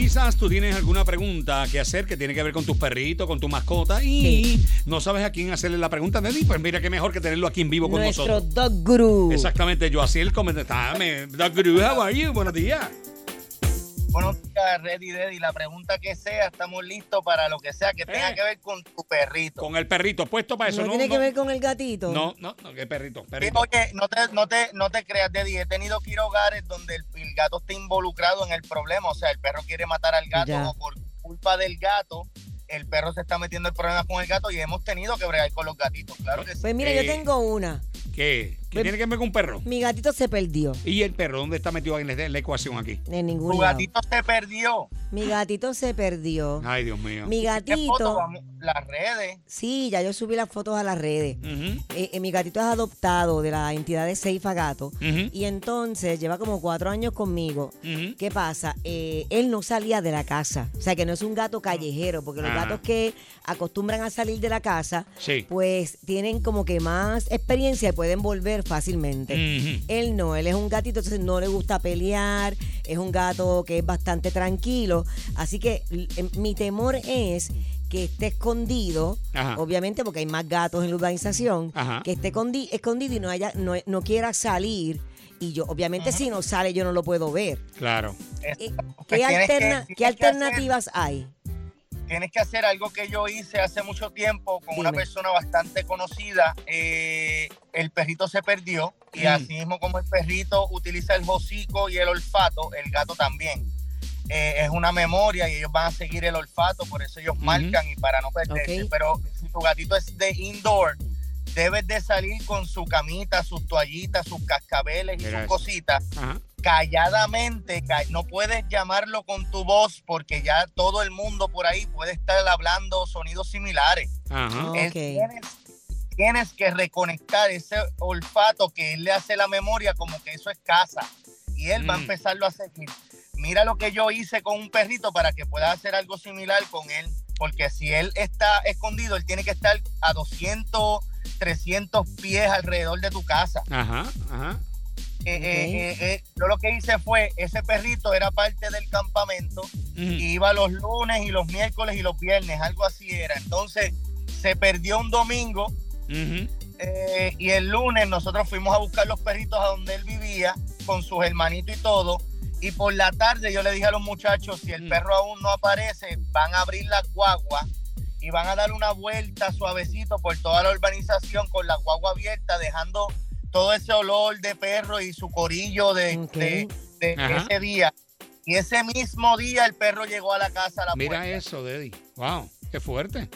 quizás tú tienes alguna pregunta que hacer que tiene que ver con tus perritos, con tu mascota y no sabes a quién hacerle la pregunta, Nelly. Pues mira qué mejor que tenerlo aquí en vivo con Nuestro nosotros. dog guru. Exactamente, yo así el comentario. Doc Guru, how are you? Buenos días. Buenos días, Ready Daddy. La pregunta que sea, estamos listos para lo que sea que tenga Eh. que ver con tu perrito. Con el perrito puesto para eso, no, ¿no? tiene no, que ver con el gatito. No, no, no, qué perrito, Sí, perrito. oye, no te, no, te, no te creas, Daddy. He tenido que ir a hogares donde el, el gato está involucrado en el problema. O sea, el perro quiere matar al gato Ya. o por culpa del gato, el perro se está metiendo en problemas con el gato y hemos tenido que bregar con los gatitos. Claro que sí. Pues mira, Eh, yo tengo una. ¿Qué? ¿Qué tiene que ver con un perro? Mi gatito se perdió. ¿Y el perro? ¿Dónde está metido en la, en la ecuación aquí? En ningún Tu lado. gatito se perdió. Mi gatito se perdió. Ay, Dios mío. Mi ¿Qué foto? gatito. Vamos, las redes. Sí, ya yo subí las fotos a las redes. Ujú, Eh, eh, mi gatito es adoptado de la entidad de Seifa Gato. ujú, Y entonces lleva como cuatro años conmigo. ujú. ¿Qué pasa? Eh, él no salía de la casa. O sea, que no es un gato callejero, porque los Ah. gatos que acostumbran a salir de la casa, Sí. pues tienen como que más experiencia y pueden volver fácilmente. Él no, él es un gatito, entonces no le gusta pelear, es un gato que es bastante tranquilo. Así que em, mi temor es que esté escondido, Ajá. obviamente porque hay más gatos en la urbanización, Ajá. que esté escondi- escondido y no, haya, no, no quiera salir. Y yo, obviamente, si no sale, yo no lo puedo ver. Claro. Eh, Pues ¿Qué, tienes que- alterna- tienes ¿qué que hacer- alternativas hay? Tienes que hacer algo que yo hice hace mucho tiempo con una persona bastante conocida. Eh, el perrito se perdió y Mm. así mismo como el perrito utiliza el hocico y el olfato, el gato también. Eh, es una memoria y ellos van a seguir el olfato, por eso ellos marcan y para no perderse. Pero si tu gatito es de indoor, debes de salir con su camita, sus toallitas, sus cascabeles y sus cositas Ajá. calladamente, ca- no puedes llamarlo con tu voz porque ya todo el mundo por ahí puede estar hablando sonidos similares. Ajá. Tienes, tienes que reconectar ese olfato que él le hace la memoria como que eso es casa y él va a Mm. empezarlo a seguir. Mira lo que yo hice con un perrito para que puedas hacer algo similar con él, porque si él está escondido, él tiene que estar a 200, 300 pies alrededor de tu casa. Ajá. Ajá. Eh, eh, eh, yo lo que hice fue, ese perrito era parte del campamento, y iba los lunes y los miércoles y los viernes, algo así era. Entonces se perdió un domingo eh, y el lunes nosotros fuimos a buscar los perritos a donde él vivía con sus hermanitos y todo. Y por la tarde yo le dije a los muchachos, si el Mm. perro aún no aparece, van a abrir las guaguas y van a dar una vuelta suavecito por toda la urbanización con la guagua abierta, dejando todo ese olor de perro y su corillo de, ese día. Y ese mismo día el perro llegó a la casa a la Mira puerta. eso, Deddy. Wow, qué fuerte.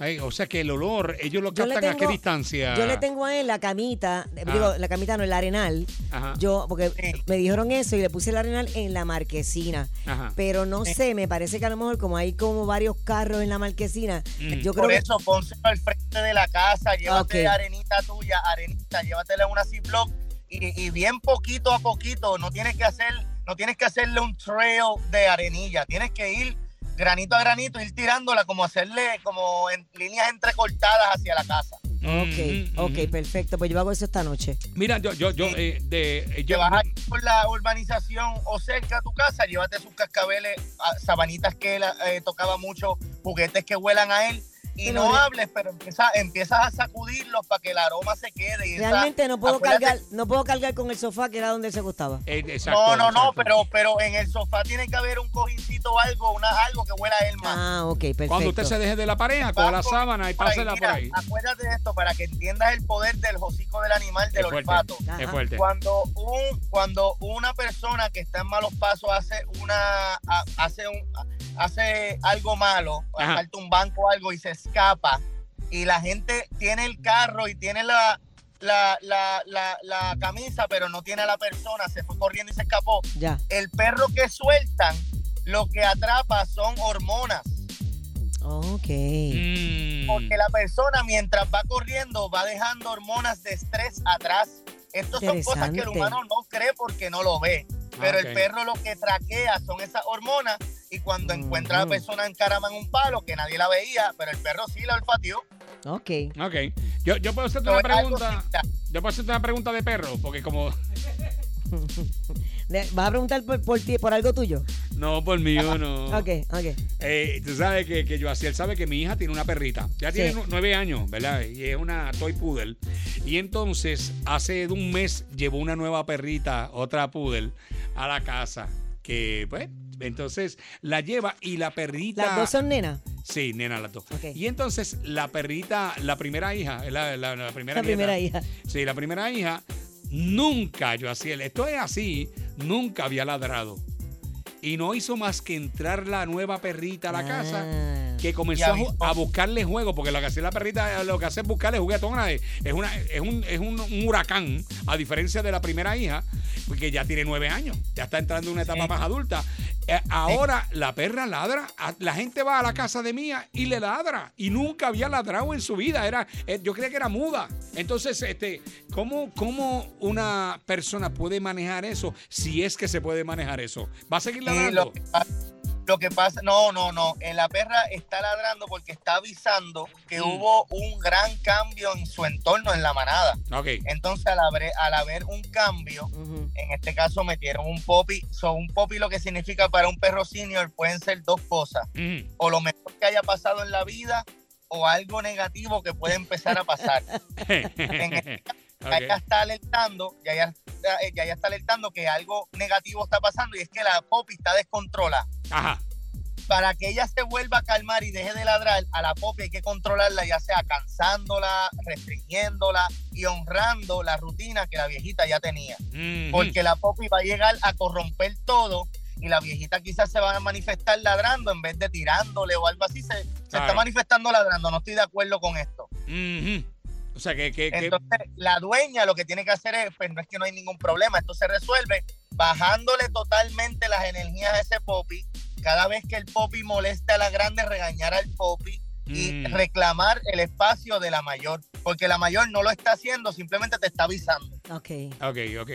Ay, o sea que el olor, ellos lo captan a qué tengo- distancia. Yo le tengo a él la camita, Ah. digo, la camita no, el arenal. Ajá. Yo, porque me dijeron eso y le puse el arenal en la marquesina. Ajá. Pero no Sí. sé, me parece que a lo mejor como hay como varios carros en la marquesina, Mm. yo creo Por que... eso, pónselo al frente de la casa, llévate Ok. arenita tuya, arenita, llévatela en una Ziploc y, y bien poquito a poquito, no tienes que hacer, no tienes que hacerle un trail de arenilla, tienes que ir granito a granito, ir tirándola como hacerle como en líneas entrecortadas hacia la casa. Ok, Ujú, ok, ujú. perfecto. Pues yo hago eso esta noche. Mira, yo, yo, yo, eh, de, eh, Te yo, vas a ir por la urbanización o cerca a tu casa, llévate sus cascabeles, ah, sabanitas que él eh, tocaba mucho, juguetes que huelan a él. Y Pero no re- hables, pero empieza, empiezas a sacudirlos para que el aroma se quede. Y esa- Realmente no puedo acuérdate- cargar, no puedo cargar con el sofá que era donde se acostaba. eh, exacto, No, no, no, pero, pero en el sofá tiene que haber un cojincito o algo, una, algo que huela a él más. Ah, ok, perfecto. Cuando usted se deje de la pareja, coja la por- sábana y por ahí, pásela por mira, ahí. Acuérdate de esto para que entiendas el poder del hocico del animal, del Es fuerte, olfato. es Ajá. fuerte. Cuando un, cuando una persona que está en malos pasos hace una ha- hace un hace algo malo, salta un banco o algo y se escapa y la gente tiene el carro y tiene la la, la, la, la camisa, pero no tiene a la persona, se fue corriendo y se escapó. Ya. El perro que sueltan, lo que atrapa son hormonas. Ok. Mm. Porque la persona mientras va corriendo va dejando hormonas de estrés atrás. Estas son cosas que el humano no cree porque no lo ve. Pero el perro lo que traquea son esas hormonas y cuando encuentra a la persona encarama en un palo que nadie la veía, pero el perro sí la olfateó. Ok. Ok. Yo, yo puedo hacerte una pregunta. Yo puedo hacerte una pregunta de perro, porque como. ¿Vas a preguntar por, por ti, por algo tuyo? No, por mío no. Ok, ok. Eh, tú sabes que, que yo así él sabe que mi hija tiene una perrita. Ya tiene Sí. nueve años, ¿verdad? Y es una toy poodle. Y entonces, hace un mes llevó una nueva perrita, otra poodle, a la casa. Que, pues, entonces la lleva y la perrita. Las dos son nenas. Sí, nena, las dos. Y entonces la perrita, la primera hija, la, la- la primera La primera hija. Sí, la primera hija, nunca, yo así, esto es así, nunca había ladrado. Y no hizo más que entrar la nueva perrita a la casa, Ah. Que comenzó a, buscarle juego, porque lo que hace la perrita, lo que hace es buscarle juguetona, es, es una, es, un, es un, un huracán, a diferencia de la primera hija, porque ya tiene nueve años, ya está entrando en una etapa Sí. más adulta. Eh, ahora la perra ladra, la gente va a la casa de Mía y le ladra, y nunca había ladrado en su vida, era, eh, yo creía que era muda. Entonces, este, ¿cómo, ¿cómo una persona puede manejar eso si es que se puede manejar eso? ¿Va a seguir ladrando? que lo que pasa, no, no, no. En la perra está ladrando porque está avisando que Mm. hubo un gran cambio en su entorno en la manada. Ok. Entonces, al haber, al haber un cambio, en este caso metieron un popi. So, un popi lo que significa para un perro senior pueden ser dos cosas. Mm. O lo mejor que haya pasado en la vida o algo negativo que puede empezar a pasar. Ya ella Ok. está alertando, ya ella, ya está alertando que algo negativo está pasando y es que la popi está descontrolada. Ajá. para que ella se vuelva a calmar y deje de ladrar, a la popi hay que controlarla, ya sea cansándola, restringiéndola y honrando la rutina que la viejita ya tenía. Porque la popi va a llegar a corromper todo y la viejita quizás se va a manifestar ladrando en vez de tirándole o algo así. Se, se Claro. está manifestando ladrando, no estoy de acuerdo con esto. Mhm. O sea, que... que, que- Entonces, la dueña lo que tiene que hacer es, pues no es que no hay ningún problema, esto se resuelve bajándole totalmente las energías a ese popi. Cada vez que el popi moleste a la grande, regañar al popi y Mm. reclamar el espacio de la mayor, porque la mayor no lo está haciendo, simplemente te está avisando. Ok. Ok, ok.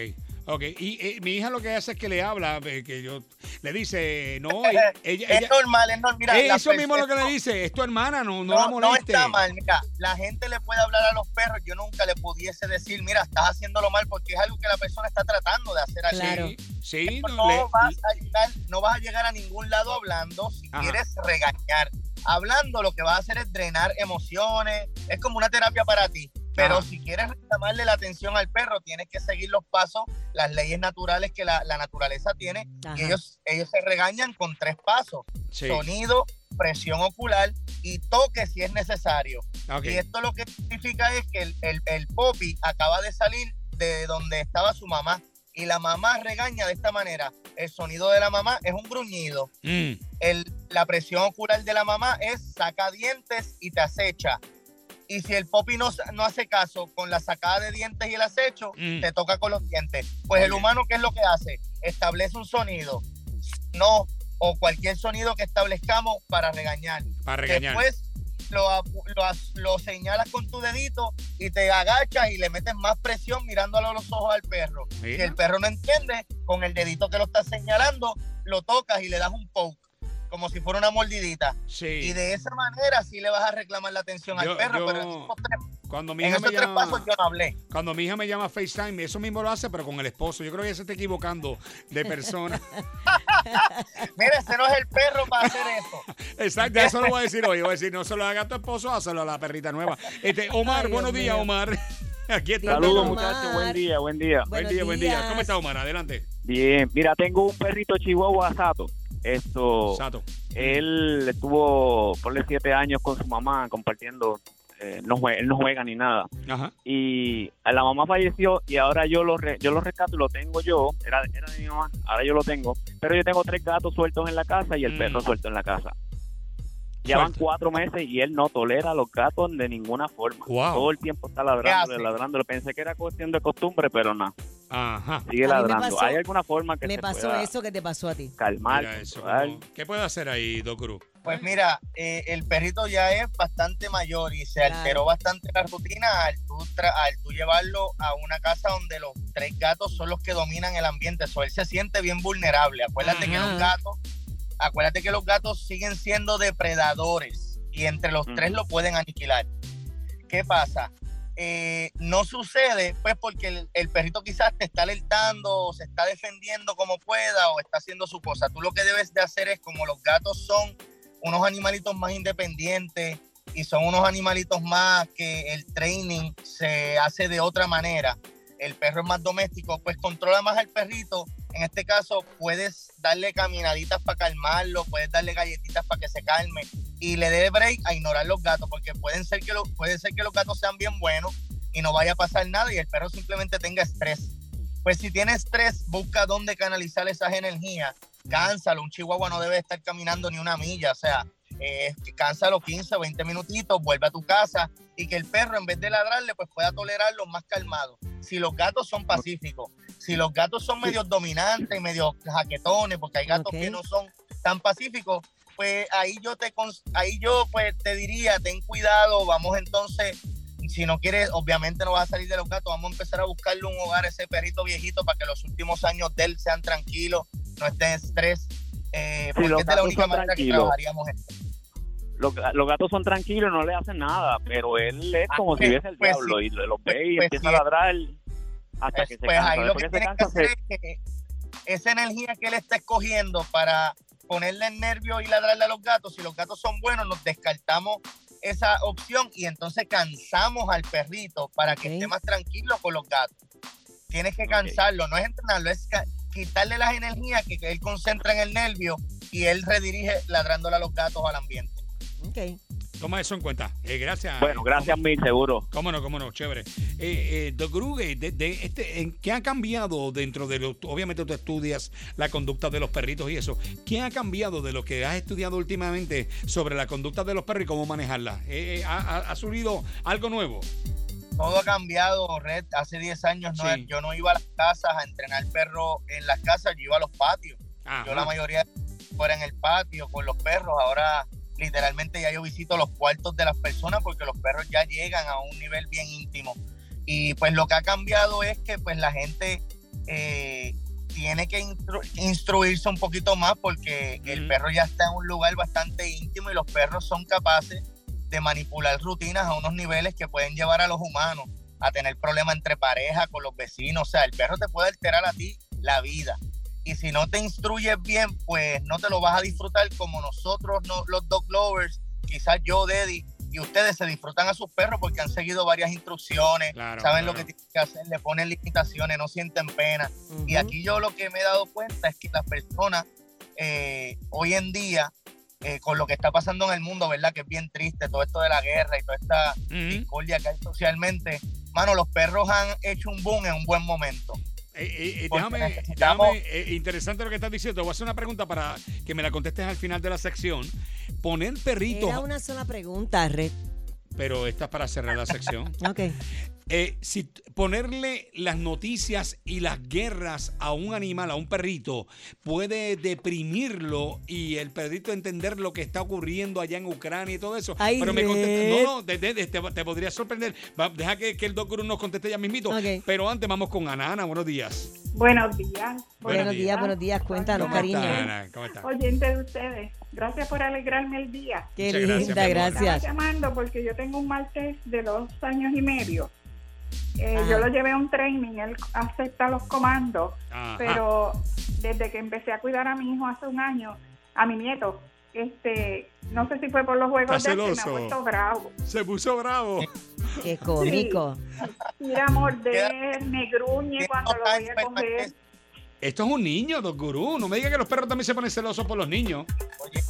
Ok, y eh, mi hija lo que hace es que le habla, eh, que yo le dice, no, ella, es normal, es normal. Mira, eso mismo es lo que le dice, es tu hermana, no, no, No, la no moleste. está mal, mira, la gente le puede hablar a los perros, yo nunca le pudiese decir, mira, estás haciéndolo mal porque es algo que la persona está tratando de hacer así. Claro. Sí, sí, no, no, le- vas a llegar, no vas a llegar a ningún lado hablando si Ajá. quieres regañar. Hablando lo que vas a hacer es drenar emociones, es como una terapia para ti. Pero si quieres reclamarle la atención al perro, tienes que seguir los pasos, las leyes naturales que la, la naturaleza tiene. Ajá. Y ellos, ellos se regañan con tres pasos. sí, Sonido, presión ocular y toque si es necesario. Y esto lo que significa es que el, el, el Poppy acaba de salir de donde estaba su mamá. Y la mamá regaña de esta manera. El sonido de la mamá es un gruñido. Mm, El, la presión ocular de la mamá es saca dientes y te acecha. Y si el Poppy no, no hace caso con la sacada de dientes y el acecho, Mm. te toca con los dientes. Pues el humano, ¿qué es lo que hace? Establece un sonido. No, o cualquier sonido que establezcamos para regañar. para regañar. Después lo, lo, lo señalas con tu dedito y te agachas y le metes más presión mirándole a los ojos al perro. Si Mira. el perro no entiende, con el dedito que lo estás señalando, lo tocas y le das un poke, como si fuera una mordidita. sí. Y de esa manera sí le vas a reclamar la atención Yo- al perro, yo- pero en esos tres, Cuando mi en hija esos me tres llama, pasos yo no hablé. cuando mi hija me llama FaceTime, eso mismo lo hace, pero con el esposo. Yo creo que ella se está equivocando de persona. Mira, ese no es el perro para hacer eso. Exacto, eso lo voy a decir hoy. Voy a decir, no se lo haga a tu esposo, hazlo a la perrita nueva. Este, Omar, Ay, buenos días. Omar. Aquí está. Saludos, muchachos, buen día, buen día. Buen día, buen día. ¿Cómo está Omar? Adelante. Bien, mira, tengo un perrito chihuahua Sato. Esto, Sato. él estuvo por siete años con su mamá compartiendo, eh, no jue- él no juega ni nada. Ajá. Y la mamá falleció y ahora yo lo re- yo lo rescato y lo tengo yo, era, era de mi mamá, ahora yo lo tengo. Pero yo tengo tres gatos sueltos en la casa y el Mm. perro suelto en la casa. Ya van cuatro meses y él no tolera a los gatos de ninguna forma. Wow. Todo el tiempo está ¿Qué ladrando, ladrando. Pensé que era cuestión de costumbre, pero no. Ajá. Sigue ladrando. pasó- ¿Hay alguna forma que Me se pasó pueda eso que te pasó a ti. calmar? Mira eso. ¿Qué puede hacer ahí, Doc Cruz? Pues mira, eh, el perrito ya es bastante mayor y se Claro. alteró bastante la rutina al tú, tra- al tú llevarlo a una casa donde los tres gatos son los que dominan el ambiente. So, él se siente bien vulnerable. Acuérdate que los gatos, acuérdate que los gatos siguen siendo depredadores y entre los tres lo pueden aniquilar. ¿Qué pasa? Eh, no sucede, pues porque el, el perrito quizás te está alertando, o se está defendiendo como pueda, o está haciendo su cosa. Tú lo que debes de hacer es, como los gatos son unos animalitos más independientes y son unos animalitos más que el training se hace de otra manera. El perro es más doméstico, pues controla más al perrito. En este caso, puedes darle caminaditas para calmarlo, puedes darle galletitas para que se calme y le dé break a ignorar los gatos, porque pueden ser que lo, puede ser que los gatos sean bien buenos y no vaya a pasar nada y el perro simplemente tenga estrés. Pues si tiene estrés, busca dónde canalizar esas energías, cánsalo. Un chihuahua no debe estar caminando ni una milla, o sea, eh, cánsalo 15 o 20 minutitos, vuelve a tu casa y que el perro en vez de ladrarle pues pueda tolerarlo más calmado. Si los gatos son pacíficos, si los gatos son medios dominantes y medios jaquetones, porque hay gatos que no son tan pacíficos, pues ahí yo te ahí yo pues te diría, ten cuidado, vamos entonces si no quieres, obviamente no vas a salir de los gatos, vamos a empezar a buscarle un hogar a ese perrito viejito para que los últimos años de él sean tranquilos, no esté en estrés, eh, porque los es la única manera que trabajaríamos esto. Los, los gatos son tranquilos, no le hacen nada, pero él es Ah, como pues- si viese el pues diablo sí. y lo, lo ve y Pues empieza sí. a ladrar hasta Pues, que se pues cansa. ahí lo que se tienes que hacer se- es que esa energía que él está escogiendo para ponerle el nervio y ladrarle a los gatos, si los gatos son buenos, nos descartamos esa opción y entonces cansamos al perrito para que esté más tranquilo con los gatos. Tienes que cansarlo, no es entrenarlo, es quitarle las energías que, que él concentra en el nervio y él redirige ladrándole a los gatos al ambiente. Ok. Toma eso en cuenta. Eh, gracias. Bueno, gracias mil, seguro. Cómo no, cómo no, chévere. Eh, eh, de, de este, ¿en ¿qué ha cambiado dentro de lo, obviamente tú estudias la conducta de los perritos y eso, ¿qué ha cambiado de lo que has estudiado últimamente sobre la conducta de los perros y cómo manejarla? Eh, eh, ha, ha- ha surgido algo nuevo? Todo ha cambiado, Red. Hace 10 años no, Sí. yo no iba a las casas a entrenar perros en las casas, yo iba a los patios. Ajá. Yo la mayoría fuera en el patio con los perros. Ahora literalmente ya yo visito los cuartos de las personas porque los perros ya llegan a un nivel bien íntimo. Y pues lo que ha cambiado es que pues la gente eh, tiene que instru- instruirse un poquito más porque el perro ya está en un lugar bastante íntimo y los perros son capaces de manipular rutinas a unos niveles que pueden llevar a los humanos a tener problemas entre pareja, con los vecinos. O sea, el perro te puede alterar a ti la vida. Y si no te instruyes bien, pues no te lo vas a disfrutar como nosotros, no, los dog lovers, quizás yo, Deddy, y ustedes se disfrutan a sus perros porque han seguido varias instrucciones, Claro, saben claro. lo que tienen que hacer, le ponen limitaciones, no sienten pena. Y aquí yo lo que me he dado cuenta es que las personas eh, hoy en día, eh, con lo que está pasando en el mundo, ¿verdad? Que es bien triste, todo esto de la guerra y toda esta discordia que hay socialmente, mano, los perros han hecho un boom en un buen momento. Eh, eh, eh, déjame, necesitamos- déjame, eh, interesante lo que estás diciendo. Te voy a hacer una pregunta para que me la contestes al final de la sección. Poner perritos, Era una sola pregunta, Red. pero esta es para cerrar la sección. Ok. Eh, si ponerle las noticias y las guerras a un animal, a un perrito, puede deprimirlo y el perrito entender lo que está ocurriendo allá en Ucrania y todo eso. Ay, pero me contesta, no, no, de- de- de- te, te podría sorprender. Va, deja que, que el doctor nos conteste ya mismito. Ok. Pero antes vamos con Ana. Ana, buenos días. Buenos días. Buenos días, buenos días. Cuéntanos, ¿Cómo cariño. está, Ana? ¿Cómo está? Oyente de ustedes. Gracias por alegrarme el día. Qué Muchas gracias, linda, mi amor. Estaba gracias. llamando porque yo tengo un maltés de dos años y medio. Eh, yo lo llevé a un training, él acepta los comandos, Ajá. pero desde que empecé a cuidar a mi hijo hace un año, a mi nieto, este, no sé si fue por los juegos de me ha celoso. puesto bravo. Se puso bravo. Qué cómico. Tira a morder, me gruñe cuando lo dos voy a coger. Esto es un niño, Doc Gurú. No me diga que los perros también se ponen celosos por los niños. Oye,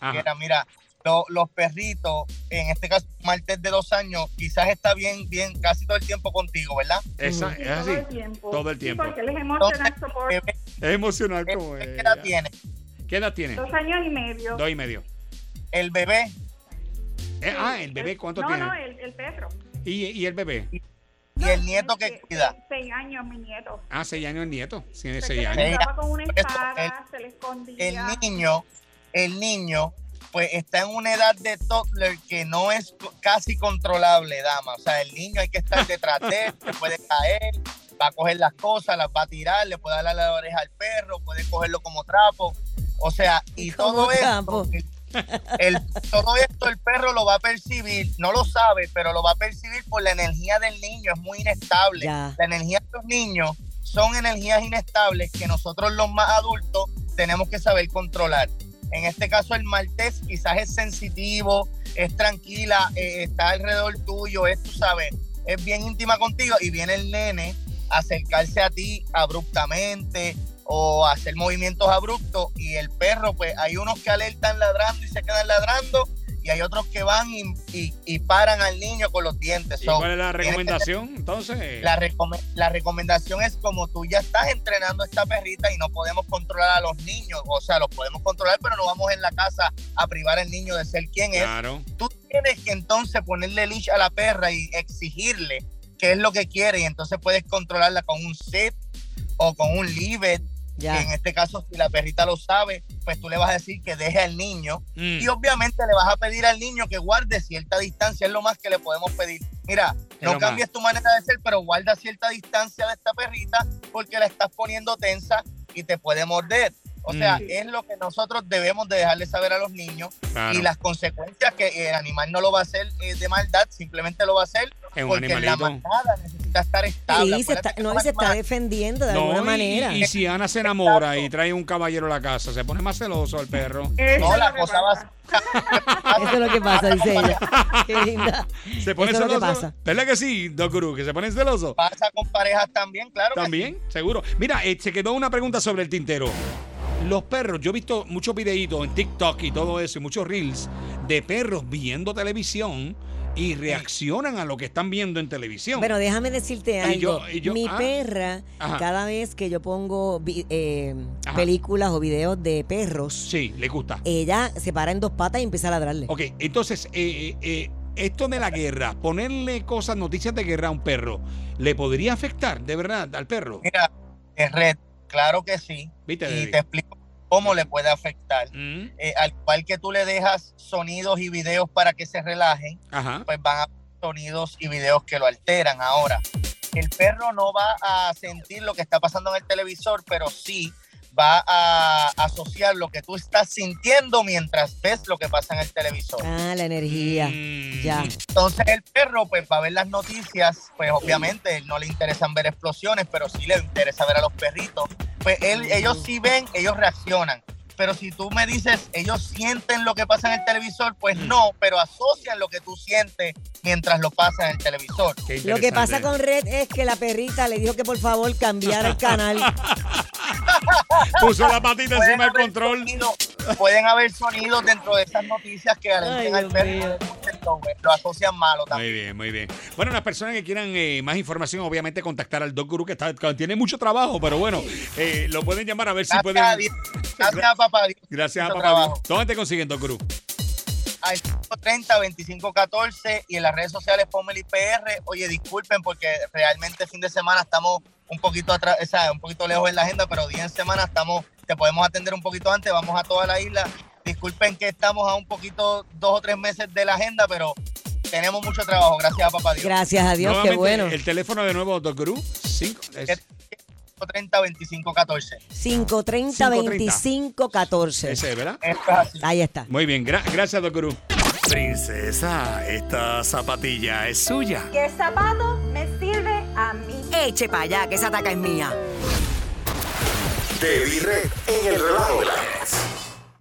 Ajá. mira, mira, lo- los perritos, en este caso, Martes de dos años, quizás está bien, bien, casi todo el tiempo contigo, ¿verdad? Esa, Sí, es así. todo el tiempo. Todo el Sí, tiempo. porque él es Entonces, bebé, Es emocional como ¿qué ella. edad tiene? ¿Qué edad tiene? Dos años y medio. Dos y medio. El bebé, Eh, ah, el bebé, ¿cuánto no, tiene? No, el, el perro. ¿Y, y el bebé? y el nieto que cuida. Seis años, mi nieto. Ah, seis años el nieto. Tiene Se seis años. Sí. jugaba con una espada, el- se le El escondía. niño, el niño, pues está en una edad de toddler que no es casi controlable, dama. O sea, el niño hay que estar detrás de él, se puede caer, va a coger las cosas, las va a tirar, le puede darle la oreja al perro, puede cogerlo como trapo. O sea, y todo esto, el El, todo esto el perro lo va a percibir, no lo sabe, pero lo va a percibir por la energía del niño, es muy inestable. Ya. La energía de los niños son energías inestables que nosotros los más adultos tenemos que saber controlar. En este caso el maltés quizás es sensitivo, es tranquila, eh, está alrededor tuyo, es, tú sabes, es bien íntima contigo y viene el nene a acercarse a ti abruptamente o a hacer movimientos abruptos y el perro, pues hay unos que alertan ladrando y se quedan ladrando y hay otros que van y, y- y paran al niño con los dientes. ¿Y So, cuál es la recomendación? Entonces, la, recome- la recomendación es como tú ya estás entrenando a esta perrita y no podemos controlar a los niños, o sea, los podemos controlar, pero no vamos en la casa a privar al niño de ser quien es. claro. Tú tienes que entonces ponerle leash a la perra y exigirle qué es lo que quiere y entonces puedes controlarla con un sit o con un leave it, que en Ya. este caso si la perrita lo sabe, pues tú le vas a decir que deje al niño Mm. y obviamente le vas a pedir al niño que guarde cierta distancia, es lo más que le podemos pedir. Mira, no cambies tu manera de ser, pero guarda cierta distancia de esta perrita porque la estás poniendo tensa y te puede morder. O sea, Mm. es lo que nosotros debemos de dejarle saber a los niños Claro. y las consecuencias que el animal no lo va a hacer eh, de maldad, simplemente lo va a hacer Es un porque la animalito. manada necesita estar estable. Sí, se está, no, y se está defendiendo de No, alguna y- manera. Y, si Ana se enamora y trae un caballero a la casa, se pone más celoso el perro. Eso No, es la cosa va a Eso es lo que pasa, dice ella. Qué linda. Se pone Eso es lo que celoso. pasa. ¿Verdad que sí, Doc Guru? Que se pone celoso. pasa con parejas también, claro. que También, seguro. Mira, eh, se quedó una pregunta sobre el tintero. Los perros, yo he visto muchos videitos en TikTok y todo eso, y muchos reels de perros viendo televisión y reaccionan a lo que están viendo en televisión. Bueno, déjame decirte algo. Y yo- y yo- Mi ah. perra, Ajá. cada vez que yo pongo eh, películas o videos de perros, sí, le gusta. ella se para en dos patas y empieza a ladrarle. Ok, entonces, eh, eh, eh, esto de la guerra, ponerle cosas, noticias de guerra a un perro, ¿le podría afectar de verdad al perro? Mira, es red, claro que sí. ¿Viste, Y te explico cómo le puede afectar. Mm, Eh, al cual que tú le dejas sonidos y videos para que se relajen, Ajá. pues van a sonidos y videos que lo alteran. Ahora, el perro no va a sentir lo que está pasando en el televisor, pero sí va a asociar lo que tú estás sintiendo mientras ves lo que pasa en el televisor. Ah, la energía. Mm, Ya. Entonces el perro pues va a ver las noticias, pues obviamente él no le interesan ver explosiones, pero sí le interesa ver a los perritos. Pues él, ellos sí ven, ellos reaccionan. Pero si tú me dices, ellos sienten lo que pasa en el televisor, pues no, pero asocian lo que tú sientes mientras lo pasa en el televisor. Lo que pasa con Red es que la perrita le dijo que por favor cambiara el canal. Puso la patita encima del control. pueden haber sonidos dentro de esas noticias que alenten Ay, al perro. Lo, asocian malo Muy también. bien, muy bien. Bueno, las personas que quieran eh, más información, obviamente contactar al Doc Guru, que, está, que tiene mucho trabajo, pero bueno, eh, lo pueden llamar a ver si pueden. a Dios. Gracias a papá Dios. Gracias a papá. Dios. trabajo. ¿Dónde te consiguen, Doc Guru? al 30 2514 y en las redes sociales Pomeli PR. Oye, disculpen porque realmente fin de semana estamos un poquito atrás, o sea, un poquito lejos en la agenda, pero día en semana estamos, te podemos atender un poquito antes, vamos a toda la isla. Disculpen que estamos a un poquito, dos o tres meses de la agenda, pero tenemos mucho trabajo, gracias a papá Dios. Gracias a Dios, qué Nuevamente, bueno. El teléfono de nuevo, Doc Guru. Cinco, es- 30 2514. 530-2514. ese, ¿verdad? Esto es así. Ahí está. Muy bien, gra- gracias, Doc Guru. Princesa, esta zapatilla es suya. que el zapato me. Eche para allá, que esa taca es mía. Red en el relajo de la.